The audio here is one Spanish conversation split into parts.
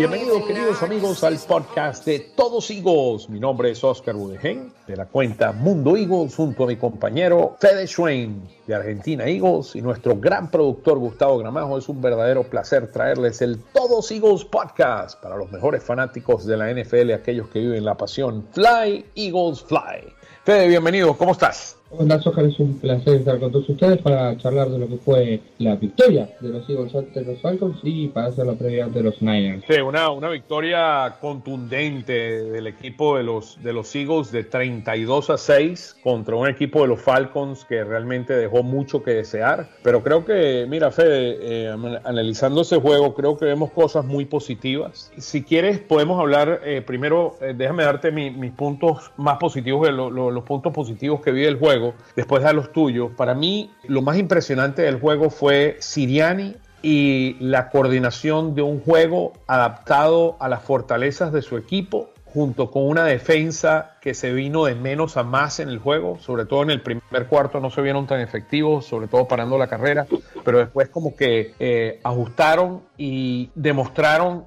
Bienvenidos queridos amigos al podcast de Todos Eagles. Mi nombre es Oscar Budegen de la cuenta Mundo Eagles junto a mi compañero Fede Schwein de Argentina Eagles y nuestro gran productor Gustavo Gramajo. Es un verdadero placer traerles el Todos Eagles podcast para los mejores fanáticos de la NFL, aquellos que viven la pasión Fly Eagles Fly. Fede, bienvenido, ¿cómo estás? Hola, Oscar, es un placer estar con todos ustedes para charlar de lo que fue la victoria de los Eagles ante los Falcons y para hacer la previa de los Niners. Sí, una, una victoria contundente del equipo de los, de los Eagles de 32 a 6 contra un equipo de los Falcons que realmente dejó mucho que desear. Pero creo que, mira, Fede, eh, analizando ese juego, creo que vemos cosas muy positivas. Si quieres, podemos hablar eh, primero, eh, déjame darte mis puntos más positivos, los puntos positivos que vi del juego después de los tuyos. Para mí, lo más impresionante del juego fue Siriani y la coordinación de un juego adaptado a las fortalezas de su equipo junto con una defensa que se vino de menos a más en el juego, sobre todo en el primer cuarto no se vieron tan efectivos, sobre todo parando la carrera, pero después como que eh, ajustaron y demostraron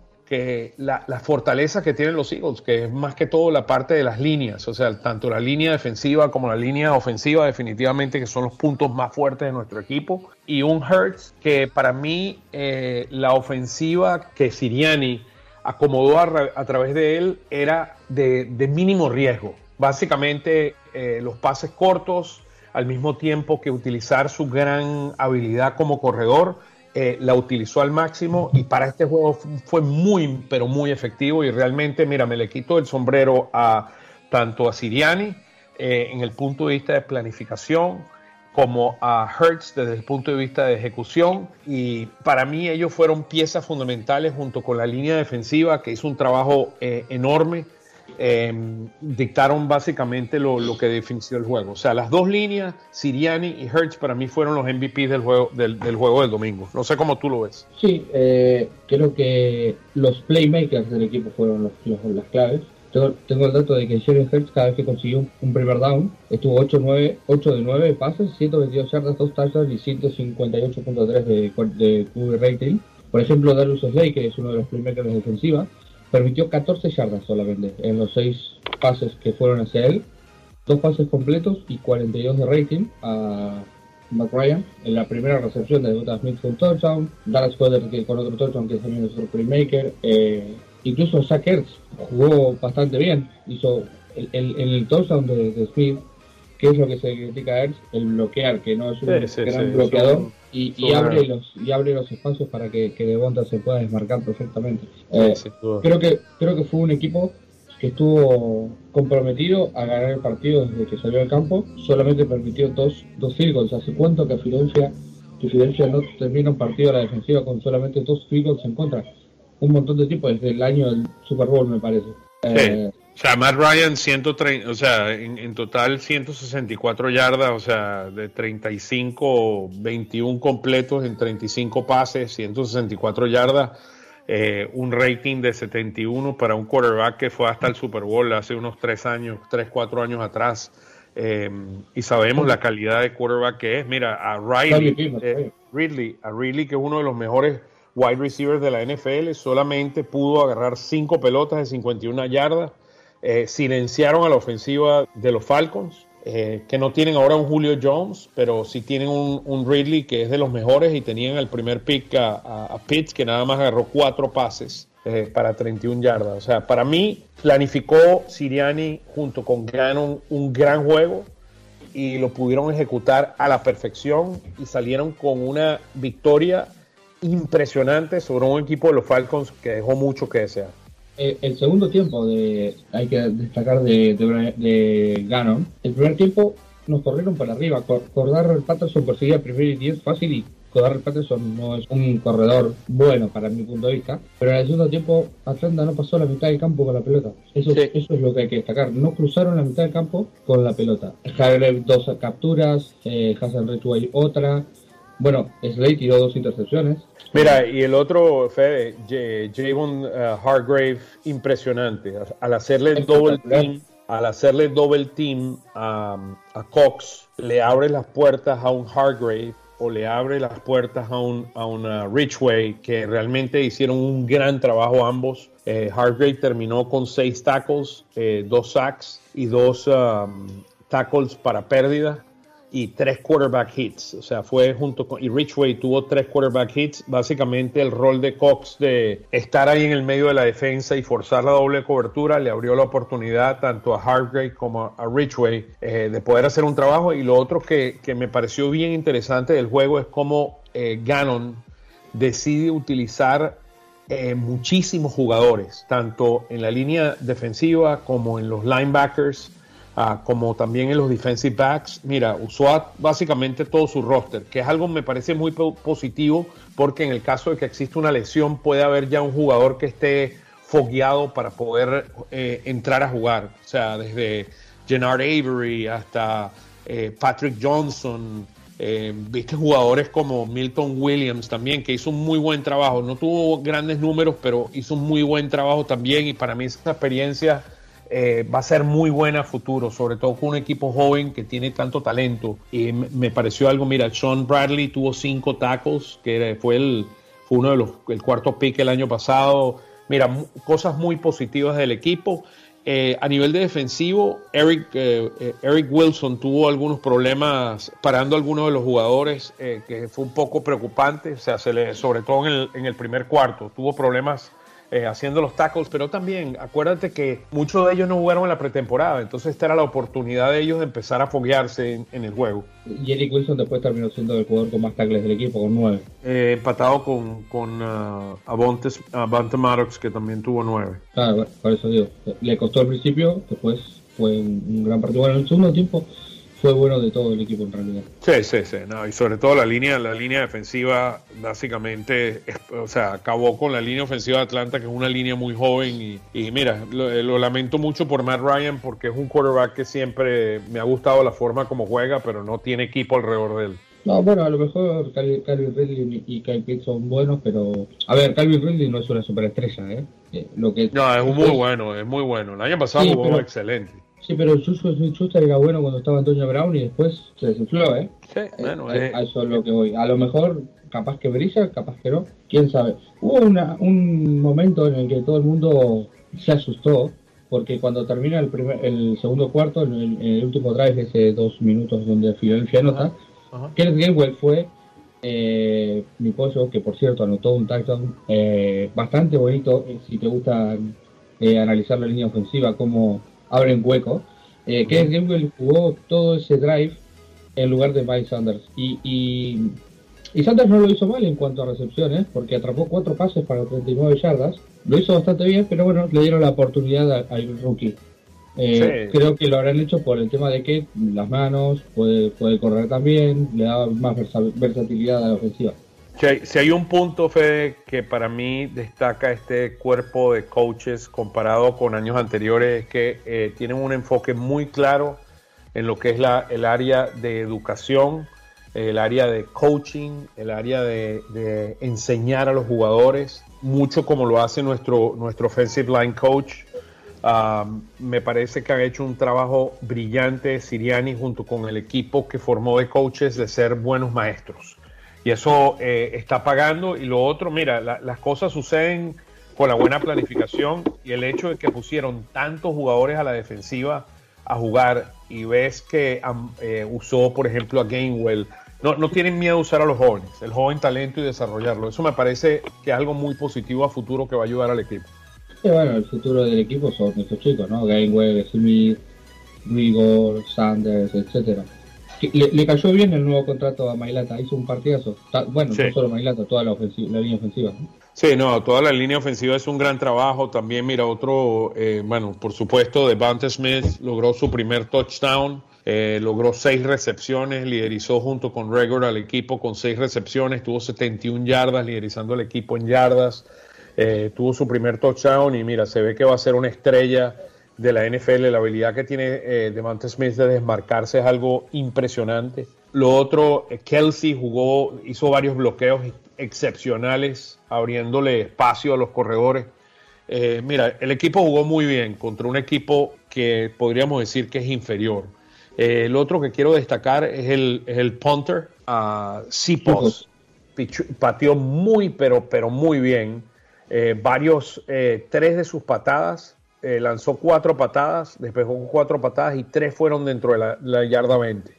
la, fortaleza que tienen los Eagles, que es más que todo la parte de las líneas, o sea, tanto la línea defensiva como la línea ofensiva, definitivamente que son los puntos más fuertes de nuestro equipo. Y un Hertz que para mí eh, la ofensiva que Siriani acomodó a, través de él era de, mínimo riesgo. Básicamente eh, los pases cortos, al mismo tiempo que utilizar su gran habilidad como corredor eh, la utilizó al máximo y para este juego fue muy, pero muy efectivo y realmente, mira, me le quito el sombrero a tanto a Siriani eh, en el punto de vista de planificación como a Hertz desde el punto de vista de ejecución y para mí ellos fueron piezas fundamentales junto con la línea defensiva que hizo un trabajo eh, enorme Em, dictaron básicamente lo, que definió el juego. O sea, las dos líneas, Siriani y Hertz, para mí fueron los MVP del juego del, juego del domingo. No sé cómo tú lo ves. Sí, eh, creo que los playmakers del equipo fueron los, las claves. Tengo, el dato de que Jerry Hertz cada vez que consiguió un, primer down estuvo 8, 9, 8 de 9 pases, 122 yardas, 2 touchdowns y 158.3 de, de QB rating. Por ejemplo, Darius Slay, que es uno de los playmakers de defensiva, permitió 14 yardas solamente en los 6 pases que fueron hacia él, dos pases completos y 42 de rating a Matt Ryan. En la primera recepción de Devonta Smith fue un touchdown, Dallas Coder con otro touchdown que también es otro playmaker, eh, incluso Zach Ertz jugó bastante bien, hizo el, touchdown de, Smith, que es lo que se critica a Ertz, el bloquear, que no es un gran bloqueador y, abre los y abre los espacios para que, que Devonta se pueda desmarcar perfectamente. Eh, creo que creo que fue un equipo que estuvo comprometido a ganar el partido desde que salió al campo. Solamente permitió dos, dos field goals. ¿Hace cuánto que Filadelfia, que Filadelfia no termina un partido a la defensiva con solamente dos field goals en contra? Un montón de tiempo, desde el año del Super Bowl, me parece. Eh, o sea, Matt Ryan, 130, o sea, en, total 164 yardas, o sea, de 35, 21 completos en 35 pases, 164 yardas, eh, un rating de 71 para un quarterback que fue hasta el Super Bowl hace unos 3 años, 3, 4 años atrás. Eh, y sabemos la calidad de quarterback que es. Mira, a Riley, eh, Ridley, a Ridley, que es uno de los mejores wide receivers de la NFL, solamente pudo agarrar 5 pelotas de 51 yardas eh, silenciaron a la ofensiva de los Falcons, eh, que no tienen ahora un Julio Jones, pero sí tienen un, Ridley que es de los mejores y tenían el primer pick a, Pitts, que nada más agarró cuatro pases eh, para 31 yardas. O sea, para mí planificó Siriani junto con Gannon un gran juego y lo pudieron ejecutar a la perfección y salieron con una victoria impresionante sobre un equipo de los Falcons que dejó mucho que desear. Eh, el segundo tiempo de hay que destacar de, de, Gannon. El primer tiempo nos corrieron para arriba. Cordar Patterson perseguía primero y 10 fácil y Cordar Patterson no es un corredor bueno para mi punto de vista. Pero en el segundo tiempo Atlanta no pasó la mitad del campo con la pelota. Eso, eso es lo que hay que destacar. No cruzaron la mitad del campo con la pelota. Hargrave dos capturas, eh, Hassan Ridgway otra. Bueno, Slade tiró dos intercepciones. Mira, y el otro, Fede, Javon uh, Hargrave, impresionante. Al hacerle double team, al hacerle double team a, Cox, le abre las puertas a un Hargrave o le abre las puertas a, un, a una Richway que realmente hicieron un gran trabajo ambos. Eh, Hargrave terminó con seis tackles, eh, dos sacks y dos um, tackles para pérdida y tres quarterback hits. O sea, fue junto con. Y Richway tuvo tres quarterback hits. Básicamente, el rol de Cox de estar ahí en el medio de la defensa y forzar la doble cobertura le abrió la oportunidad tanto a Hargrave como a Richway eh, de poder hacer un trabajo. Y lo otro que, me pareció bien interesante del juego es cómo eh, Gannon decide utilizar eh, muchísimos jugadores, tanto en la línea defensiva como en los linebackers Ah, como también en los defensive backs. Mira, usó básicamente todo su roster, que es algo me parece muy positivo porque en el caso de que exista una lesión puede haber ya un jugador que esté fogueado para poder eh, entrar a jugar. O sea, desde Gennard Avery hasta eh, Patrick Johnson. Eh, viste jugadores como Milton Williams también, que hizo un muy buen trabajo. No tuvo grandes números, pero hizo un muy buen trabajo también. Y para mí esa experiencia eh, va a ser muy buena a futuro, sobre todo con un equipo joven que tiene tanto talento. Y me pareció algo, mira, Sean Bradley tuvo cinco tacos, que fue, el, fue uno de los, el cuarto pick el año pasado. Mira, cosas muy positivas del equipo. Eh, a nivel de defensivo, Eric, eh, Eric Wilson tuvo algunos problemas parando a algunos de los jugadores, que fue un poco preocupante, o sea, sobre todo en el, en el primer cuarto, tuvo problemas eh, haciendo los tackles, pero también acuérdate que muchos de ellos no jugaron en la pretemporada, entonces esta era la oportunidad de ellos de empezar a foguearse en, el juego. Y Eric Wilson después terminó siendo el jugador con más tackles del equipo, con nueve. Eh, empatado con, con uh, Avante, Maddox, que también tuvo nueve. Claro, por eso digo, le costó al principio, después fue un gran partido. Bueno, en el segundo tiempo fue bueno de todo el equipo en realidad. Sí, sí, sí, no, y sobre todo la línea, la línea defensiva básicamente, o sea, acabó con la línea ofensiva de Atlanta, que es una línea muy joven y, mira, lo, lamento mucho por Matt Ryan porque es un quarterback que siempre me ha gustado la forma como juega, pero no tiene equipo alrededor de él. No, bueno, a lo mejor Calvin Ridley y Kyle Pitts son buenos, pero... A ver, Calvin Ridley no es una superestrella, ¿eh? eh lo que... No, es muy bueno, es muy bueno. El año pasado jugó excelente. Sí, pero el Schuster era bueno cuando estaba Antonio Brown y después se desinfló, ¿eh? Sí, eh, bueno, eh, eso es lo que voy. A lo mejor, capaz que brilla, capaz que no, quién sabe. Hubo una, un momento en el que todo el mundo se asustó, porque cuando termina el, primer, el segundo cuarto, en el, último drive, ese dos minutos donde Filadelfia anota, Kenneth Gainwell fue eh, mi pollo, que por cierto anotó un touchdown eh, bastante bonito, si te gusta analizar la línea ofensiva, como abren hueco. Eh, Kenneth Gainwell jugó todo ese drive en lugar de Miles Sanders. Y, y, Sanders no lo hizo mal en cuanto a recepciones, porque atrapó cuatro pases para 39 yardas. Lo hizo bastante bien, pero bueno, le dieron la oportunidad al rookie. Eh, creo que lo habrán hecho por el tema de que las manos, puede, puede correr también, le da más versatilidad a la ofensiva. Si hay, un punto, Fede, que para mí destaca este cuerpo de coaches comparado con años anteriores, es que eh, tienen un enfoque muy claro en lo que es la, el área de educación, el área de coaching, el área de, enseñar a los jugadores, mucho como lo hace nuestro, nuestro offensive line coach. Um, me parece que han hecho un trabajo brillante Siriani junto con el equipo que formó de coaches de ser buenos maestros y eso eh, está pagando. Y lo otro, mira, las cosas suceden con la buena planificación y el hecho de que pusieron tantos jugadores a la defensiva a jugar y ves que eh, usó, por ejemplo, a Gainwell. No, no tienen miedo a usar a los jóvenes, el joven talento y desarrollarlo. Eso me parece que es algo muy positivo a futuro que va a ayudar al equipo. Bueno, el futuro del equipo son estos chicos, ¿no? Gainwell, Smith, Rigor, Sanders, etcétera le, cayó bien el nuevo contrato a Mailata, hizo un partidazo. Bueno, no solo Mailata, toda la, línea ofensiva. Sí, no, toda la línea ofensiva es un gran trabajo. También, mira, otro, eh, bueno, por supuesto, Devante Smith logró su primer touchdown. Eh, logró seis recepciones, liderizó junto con Regor al equipo con seis recepciones, tuvo 71 yardas, liderizando al equipo en yardas, eh, tuvo su primer touchdown y mira, se ve que va a ser una estrella de la NFL, la habilidad que tiene eh, Devante Smith de desmarcarse es algo impresionante. Lo otro, eh, Kelsey jugó, hizo varios bloqueos excepcionales, abriéndole espacio a los corredores. Eh, mira, el equipo jugó muy bien contra un equipo que podríamos decir que es inferior. lo otro que quiero destacar es el, el punter, a Sipos. Pateó muy, pero, pero muy bien. Eh, varios, eh, tres de sus patadas, eh, lanzó cuatro patadas, despejó cuatro patadas y tres fueron dentro de la, yarda 20.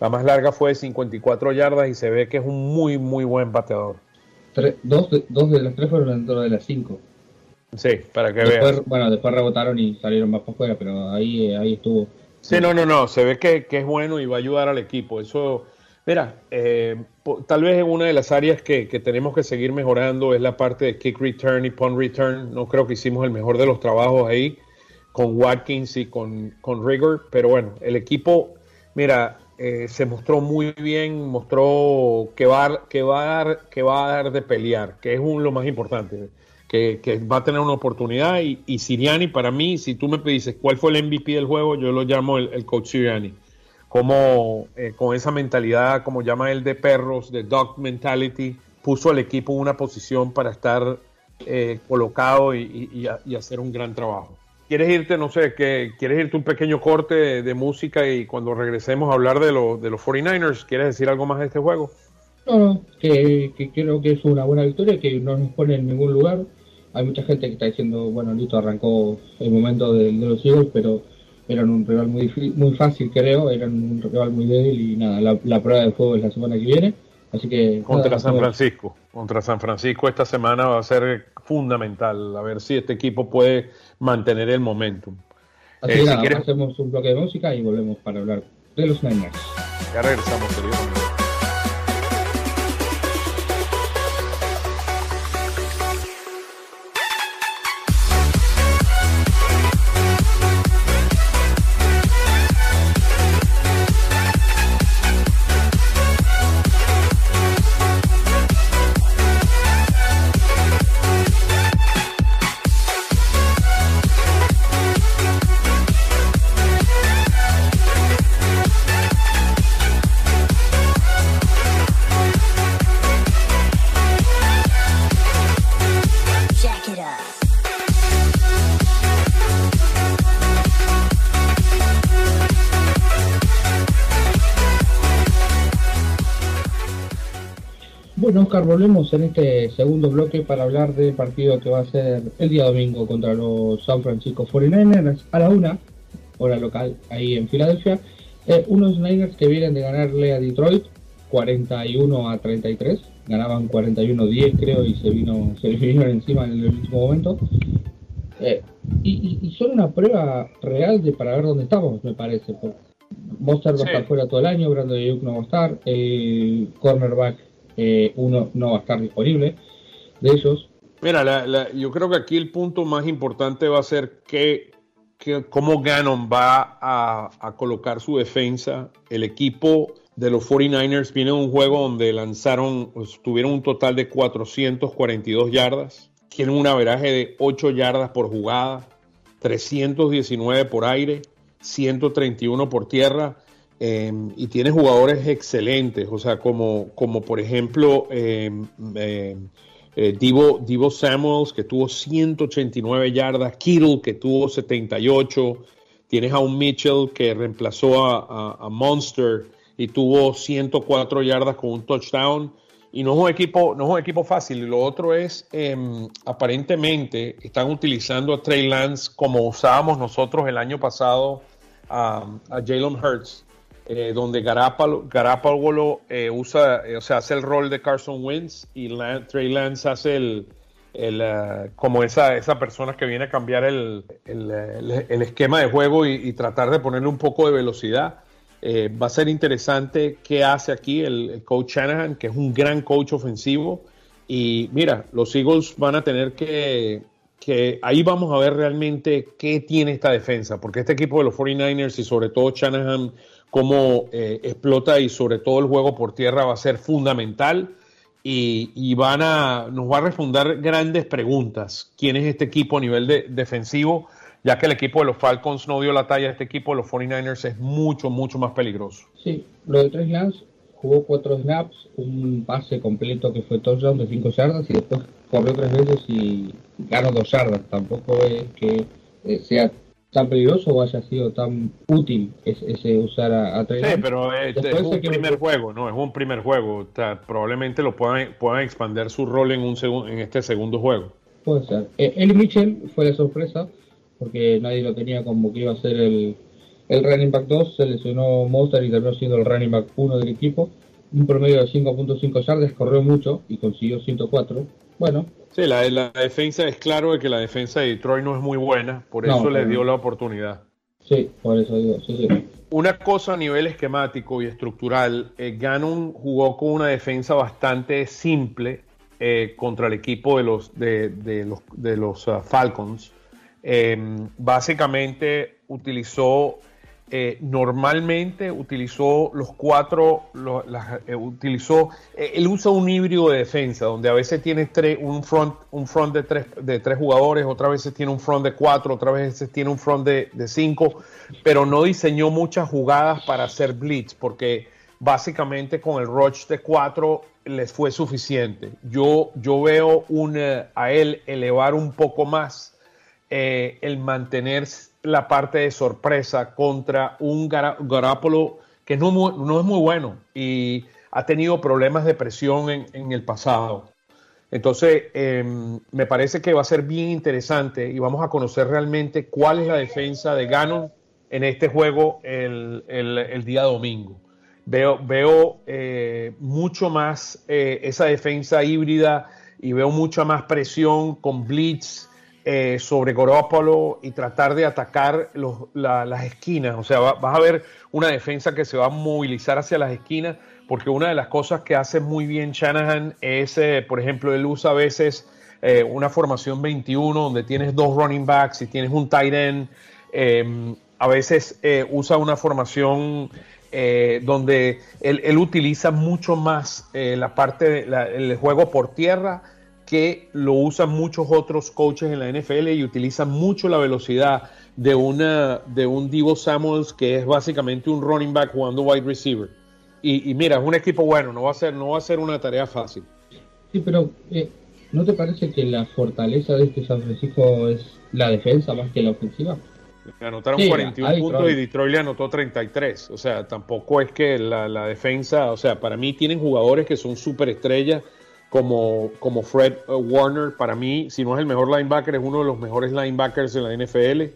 La más larga fue de 54 yardas y se ve que es un muy, muy buen pateador. dos, de, dos de las tres fueron dentro de las cinco. Sí, para que vean. Bueno, después rebotaron y salieron más para afuera, pero ahí, ahí estuvo. Sí, no, no, no, se ve que, que, es bueno y va a ayudar al equipo. Eso, mira, eh, tal vez una de las áreas que, que, tenemos que seguir mejorando es la parte de kick return y punt return. No creo que hicimos el mejor de los trabajos ahí con Watkins y con, con Rigor, pero bueno, el equipo, mira, eh, se mostró muy bien, mostró que va, que va, a dar, que va a dar de pelear, que es un, lo más importante que, va a tener una oportunidad. Y, Siriani, para mí, si tú me dices cuál fue el MVP del juego, yo lo llamo el, coach Siriani. Como eh, con esa mentalidad, como llama él, de perros, de dog mentality, puso al equipo una posición para estar eh, colocado y, hacer un gran trabajo. ¿Quieres irte, no sé, que quieres irte un pequeño corte de, música y cuando regresemos a hablar de, de los 49ers, ¿quieres decir algo más de este juego? No, que, que creo que es una buena victoria, que no nos pone en ningún lugar hay mucha gente que está diciendo, bueno, listo, arrancó el momento de, los Eagles, pero eran un rival muy muy fácil, creo, eran un rival muy débil y nada, la, prueba de fuego es la semana que viene. Así que. Contra San Francisco. Contra San Francisco esta semana va a ser fundamental. A ver si este equipo puede mantener el momentum. Así que eh, hacemos un bloque de música y volvemos para hablar de los Niners. Ya regresamos, querido. Volvemos en este segundo bloque para hablar del partido que va a ser el día domingo contra los San Francisco 49ers a la una, hora local ahí en Filadelfia. Eh, unos Niners que vienen de ganarle a Detroit 41 a 33, ganaban 41-10 creo y se vino se vinieron encima en el último momento. Eh, y, son una prueba real de para ver dónde estamos, me parece. Monster va a estar fuera todo el año, Brandon Ayuk no va a estar, el cornerback eh, uno no va a estar disponible de ellos. Mira, yo creo que aquí el punto más importante va a ser que, cómo Gannon va a, colocar su defensa. El equipo de los 49ers viene de un juego donde lanzaron, pues, tuvieron un total de 442 yardas, tienen un averaje de 8 yardas por jugada, 319 por aire, 131 por tierra. Em, y tiene jugadores excelentes, o sea, como, como por ejemplo em, em, eh, Divo, Divo, Samuels, que tuvo 189 yardas, Kittle, que tuvo 78, tienes a un Mitchell que reemplazó a, Monster y tuvo 104 yardas con un touchdown. Y no es un equipo, no es un equipo fácil. Y lo otro es, aparentemente, están utilizando a Trey Lance como usábamos nosotros el año pasado a, a Jalen Hurts eh, donde Garapalo, eh, usa, eh, o sea, hace el rol de Carson Wentz y Trey Lance hace el, como esa, esa persona que viene a cambiar el, esquema de juego y, tratar de ponerle un poco de velocidad. va a ser interesante qué hace aquí el, coach Shanahan, que es un gran coach ofensivo. Y mira, los Eagles van a tener que, que ahí vamos a ver realmente qué tiene esta defensa, porque este equipo de los 49ers y sobre todo Shanahan cómo eh, explota y sobre todo el juego por tierra va a ser fundamental y, van a, nos va a responder grandes preguntas. ¿Quién es este equipo a nivel de, defensivo? Ya que el equipo de los Falcons no dio la talla, este equipo de los 49ers es mucho, mucho más peligroso. Sí, lo de Tres Lance jugó cuatro snaps, un pase completo que fue touchdown de cinco yardas y después corrió tres veces y ganó dos yardas. Tampoco es que eh, sea tan peligroso o haya sido tan útil ese, usar a, a Sí, pero es, un primer juego, ¿no? Es un primer juego. probablemente lo puedan, puedan expandir su rol en, un en este segundo juego. Puede ser. Eh, Eli Mitchell fue la sorpresa, porque nadie lo tenía como que iba a ser el, el running back 2. Se lesionó Mozart y terminó siendo el running back 1 del equipo. Un promedio de 5.5 yardas, corrió mucho y consiguió 104. Bueno, Sí, la, la, defensa es claro de que la defensa de Detroit no es muy buena, por eso le dio la oportunidad. Sí, por eso digo, sí, sí. Una cosa a nivel esquemático y estructural, eh, Gannon jugó con una defensa bastante simple eh, contra el equipo de los, de, los, de los uh, Falcons. Eh, básicamente utilizó eh, normalmente utilizó los cuatro, eh, utilizó, eh, él usa un híbrido de defensa, donde a veces tiene tres, un front, un front de tres, de tres jugadores, otras veces tiene un front de cuatro, otras veces tiene un front de, de cinco, pero no diseñó muchas jugadas para hacer blitz, porque básicamente con el rush de cuatro les fue suficiente. Yo, yo veo a él elevar un poco más el mantener la parte de sorpresa contra un Garapolo que no, no, es muy bueno y ha tenido problemas de presión en, el pasado. Entonces, em, me parece que va a ser bien interesante y vamos a conocer realmente cuál es la defensa de Ganon en este juego el, el, día domingo. Veo, veo eh, mucho más eh, esa defensa híbrida y veo mucha más presión con blitz eh, sobre Gorópolo y tratar de atacar las esquinas. O sea, vas a ver una defensa que se va a movilizar hacia las esquinas, porque una de las cosas que hace muy bien Shanahan es, eh, por ejemplo, él usa a veces eh, una formación 21 donde tienes dos running backs y tienes un tight end. Em, a veces usa una formación donde él, utiliza mucho más la parte del juego por tierra que lo usan muchos otros coaches en la NFL y utilizan mucho la velocidad de, una, de un Divo Samuels que es básicamente un running back jugando wide receiver. Y, mira, es un equipo bueno, no va a ser, no va a ser una tarea fácil. Sí, pero eh, ¿no te parece que la fortaleza de este San Francisco es la defensa más que la ofensiva? Le anotaron 41 puntos y Detroit le anotó 33. O sea, tampoco es que la, la defensa, o sea, para mí tienen jugadores que son súper estrellas como, como Fred Warner, para mí, si no es el mejor linebacker, es uno de los mejores linebackers de la NFL.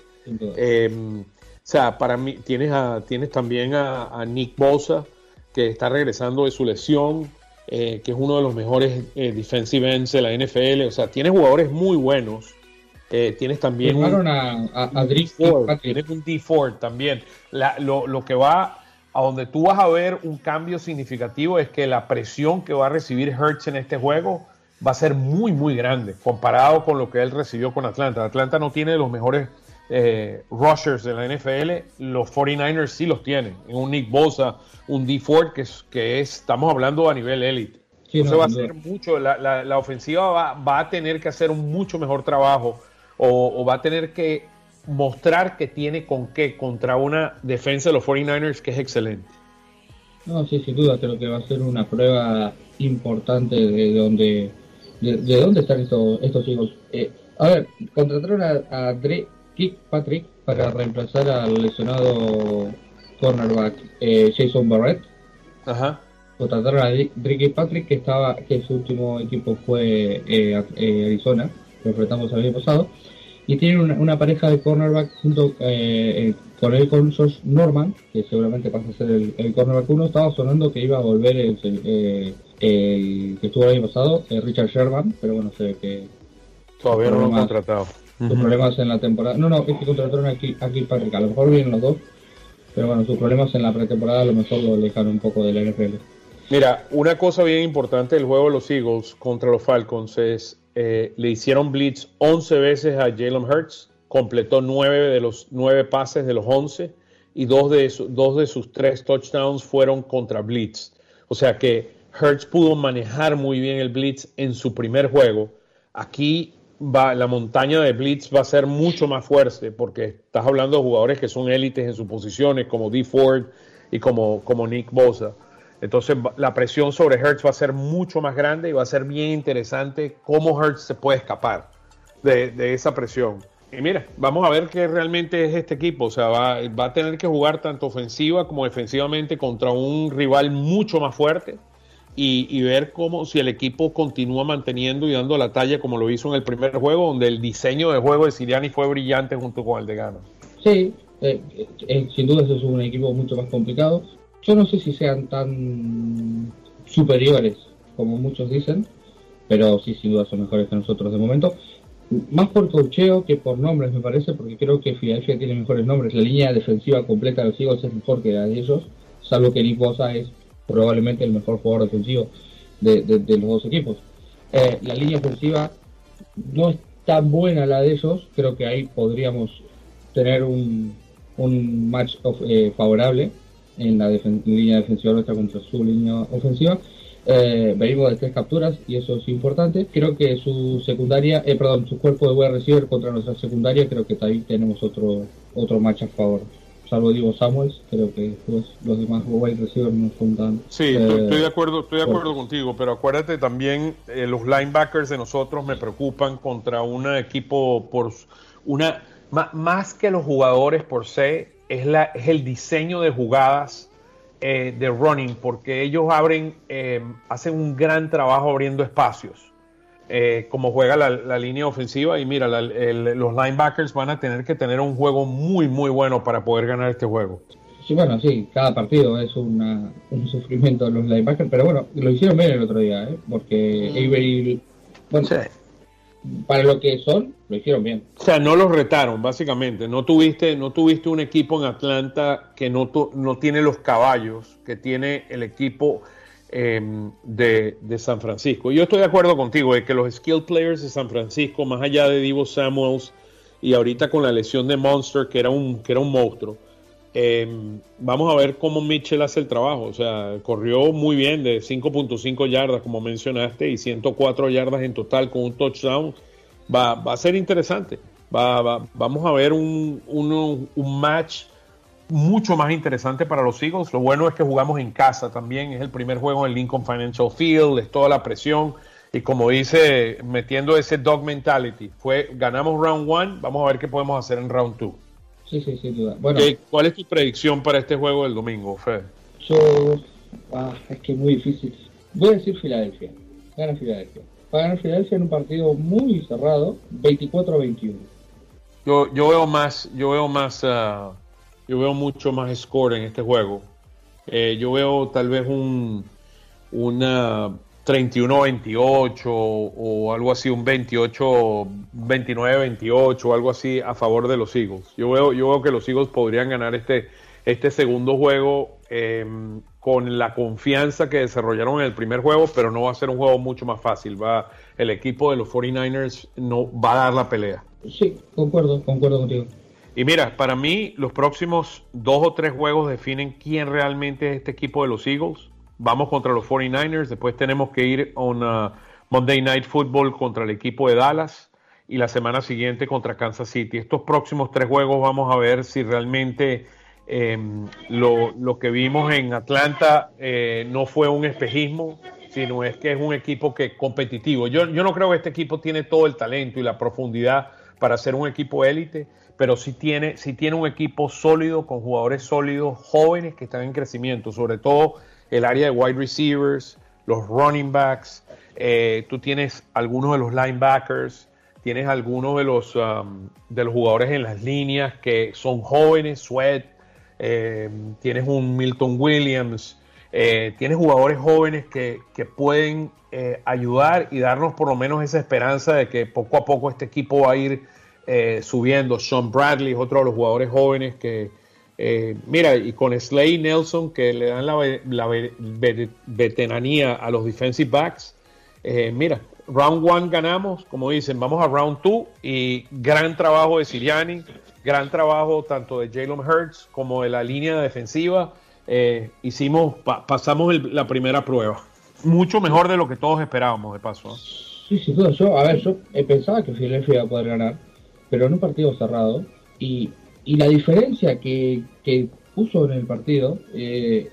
Em, o sea, para mí tienes, a, tienes también a, Nick Bosa, que está regresando de su lesión, eh, que es uno de los mejores eh, defensive ends de la NFL. O sea, tienes jugadores muy buenos. Eh, tienes también un, a, a, tienes un D Ford también. lo, lo, que va a donde tú vas a ver un cambio significativo es que la presión que va a recibir Hertz en este juego va a ser muy, muy grande comparado con lo que él recibió con Atlanta. Atlanta no tiene los mejores eh, rushers de la NFL, los 49ers sí los tienen. Un Nick Bosa, un D Ford, que, es, que es, estamos hablando a nivel élite. Entonces va a ser mucho, la, ofensiva va, a tener que hacer un mucho mejor trabajo o va a tener que mostrar que tiene con qué contra una defensa de los 49ers que es excelente. No, sí, sin duda, creo que va a ser una prueba importante de dónde de, dónde están estos, estos chicos. Eh, a ver, contrataron a, Dre Patrick para reemplazar al lesionado cornerback eh, Jason Barrett. Ajá. Contrataron a Dre Patrick que estaba que su último equipo fue eh, Arizona, lo enfrentamos el año pasado y tienen una, pareja de cornerback junto eh, eh, con él con Josh Norman, que seguramente pasa a ser el, cornerback 1. Estaba sonando que iba a volver el, eh, que estuvo el año pasado, Richard Sherman, pero bueno, sé que. Todavía no lo han contratado. Sus problemas en la temporada. No, no, es que contrataron aquí, aquí Patrick. A lo mejor vienen los dos, pero bueno, sus problemas en la pretemporada a lo mejor lo alejan un poco de la NFL. Mira, una cosa bien importante del juego de los Eagles contra los Falcons es eh, le hicieron blitz 11 veces a Jalen Hurts, completó 9 de los 9 pases de los 11 y dos de, dos de sus tres touchdowns fueron contra blitz. O sea que Hurts pudo manejar muy bien el blitz en su primer juego. Aquí la montaña de blitz va a ser mucho más fuerte porque estás hablando de jugadores que son élites en sus posiciones como D. Ford y como, como Nick Bosa. Entonces la presión sobre Hertz va a ser mucho más grande y va a ser bien interesante cómo Hertz se puede escapar de, esa presión. Y mira, vamos a ver qué realmente es este equipo. O sea, va, va a tener que jugar tanto ofensiva como defensivamente contra un rival mucho más fuerte y, ver cómo si el equipo continúa manteniendo y dando la talla como lo hizo en el primer juego, donde el diseño de juego de Siriani fue brillante junto con el de Gano. Sí, eh, eh, sin duda es un equipo mucho más complicado. Yo no sé si sean tan superiores como muchos dicen, pero sí, sin duda son mejores que nosotros de momento. Más por cocheo que por nombres, me parece, porque creo que Filadelfia tiene mejores nombres. La línea defensiva completa de los Eagles es mejor que la de ellos, salvo que Nick es probablemente el mejor jugador defensivo de, los dos equipos. Eh, la línea ofensiva no es tan buena la de ellos, creo que ahí podríamos tener un, un match eh, favorable en la línea defensiva nuestra contra su línea ofensiva. Eh, venimos de tres capturas y eso es importante. Creo que su secundaria, eh, perdón, su cuerpo de wide receiver contra nuestra secundaria, creo que ahí tenemos otro otro match a favor salvo Diego Samuels, creo que los demás wide receivers no son tan... Sí, estoy de acuerdo, estoy de acuerdo contigo, pero acuérdate también, eh, los linebackers de nosotros me preocupan contra un equipo por una... Más que los jugadores por se, es, la, es el diseño de jugadas eh, de running, porque ellos abren, eh, hacen un gran trabajo abriendo espacios. Eh, como juega la, línea ofensiva y mira, los linebackers van a tener que tener un juego muy, muy bueno para poder ganar este juego. Sí, bueno, sí, cada partido es un sufrimiento de los linebackers, pero bueno, lo hicieron bien el otro día, ¿eh? porque mm. Avery, bueno, para lo que son, lo hicieron bien. O sea, no los retaron, básicamente. No tuviste, no tuviste un equipo en Atlanta que no, no tiene los caballos que tiene el equipo Em, de, San Francisco. Yo estoy de acuerdo contigo de que los skill players de San Francisco, más allá de Divo Samuels y ahorita con la lesión de Monster, que era un, que era un monstruo, em, vamos a ver cómo Mitchell hace el trabajo. O sea, corrió muy bien de 5.5 yardas, como mencionaste, y 104 yardas en total con un touchdown. Va, va a ser interesante. Va, vamos a ver un, un, un match mucho más interesante para los Eagles. Lo bueno es que jugamos en casa también. Es el primer juego en Lincoln Financial Field, es toda la presión. Y como dice, metiendo ese dog mentality, fue ganamos round one, vamos a ver qué podemos hacer en round two. Sí, sí, sin duda. Bueno, ¿Cuál es tu predicción para este juego del domingo, Fede? Yo, ah, es que es muy difícil. Voy a decir Filadelfia. Gana Filadelfia. Va a ganar Filadelfia en un partido muy cerrado, 24 a 21. Yo, yo veo más, yo veo más. Uh, yo veo mucho más score en este juego. Eh, yo veo tal vez un una 31-28 o algo así, un 28-29-28 o algo así a favor de los Eagles. Yo veo, yo veo que los Eagles podrían ganar este, este segundo juego em, con la confianza que desarrollaron en el primer juego, pero no va a ser un juego mucho más fácil. Va, el equipo de los 49ers no va a dar la pelea. Sí, concuerdo, concuerdo contigo. Y mira, para mí los próximos dos o tres juegos definen quién realmente es este equipo de los Eagles. Vamos contra los 49ers, después tenemos que ir a Monday Night Football contra el equipo de Dallas y la semana siguiente contra Kansas City. Estos próximos tres juegos vamos a ver si realmente em, lo, que vimos en Atlanta eh, no fue un espejismo, sino es que es un equipo que competitivo. Yo, yo no creo que este equipo tiene todo el talento y la profundidad para ser un equipo élite, pero sí tiene, tiene un equipo sólido, con jugadores sólidos, jóvenes que están en crecimiento, sobre todo el área de wide receivers, los running backs, eh, tú tienes algunos de los linebackers, tienes algunos de los, um, de los jugadores en las líneas que son jóvenes, Sweat, eh, tienes un Milton Williams, eh, tienes jugadores jóvenes que, que pueden ayudar y darnos por lo menos esa esperanza de que poco a poco este equipo va a ir subiendo. Sean Bradley es otro de los jugadores jóvenes que, eh, mira, y con Slay Nelson que le dan la, veteranía a los defensive backs. Eh, mira, round one ganamos, como dicen, vamos a round two y gran trabajo de Siriani, gran trabajo tanto de Jalen Hurts como de la línea defensiva. hicimos, pasamos la primera prueba. Mucho mejor de lo que todos esperábamos, de paso. Sí, sí, yo, a ver, yo pensaba que Philadelphia iba a poder ganar pero en un partido cerrado. Y, y la diferencia que, que, puso en el partido eh,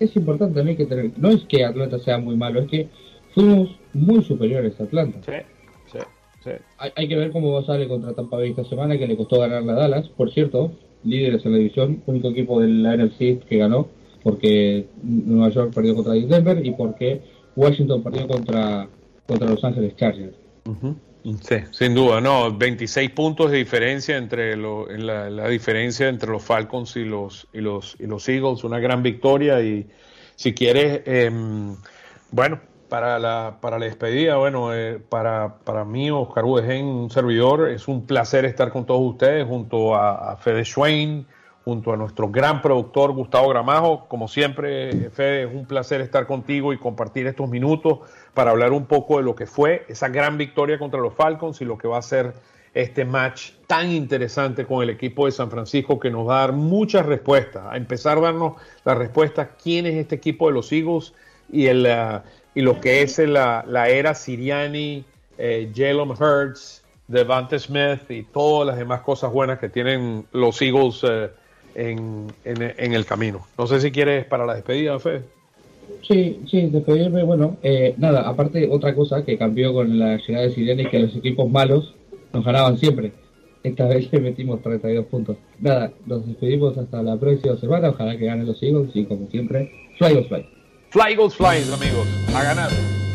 es importante también que tener. No es que Atlanta sea muy malo, es que fuimos muy superiores a Atlanta. Sí, sí. Hay, que ver cómo sale contra Tampa Bay esta semana, que le costó ganar la Dallas, por cierto, líderes en la división, único equipo del NFC que ganó, porque Nueva York perdió contra Denver y porque Washington perdió contra, contra Los Ángeles Chargers. Sí, sin duda, no, 26 puntos de diferencia entre lo, la, diferencia entre los Falcons y los y los y los Eagles, una gran victoria y si quieres, em, bueno, para la para la despedida, bueno, eh, para, para mí Oscar Udegen, un servidor, es un placer estar con todos ustedes junto a, a Fede Schwein, junto a nuestro gran productor Gustavo Gramajo. Como siempre, Fede, es un placer estar contigo y compartir estos minutos para hablar un poco de lo que fue esa gran victoria contra los Falcons y lo que va a ser este match tan interesante con el equipo de San Francisco que nos va a dar muchas respuestas. A empezar a darnos la respuesta quién es este equipo de los Eagles y, el, uh, y lo que es la, la era Siriani, eh, Jalen Hurts, Devante Smith y todas las demás cosas buenas que tienen los Eagles. Eh, en, en, el camino. No sé si quieres para la despedida, Fe. Sí, sí, despedirme, bueno, eh, nada, aparte otra cosa que cambió con la llegada de Sirene es que los equipos malos nos ganaban siempre. Esta vez le metimos 32 puntos. Nada, nos despedimos hasta la próxima semana, ojalá que ganen los Eagles y como siempre, Fly Eagles Fly. Fly Eagles Fly, amigos, a ganar.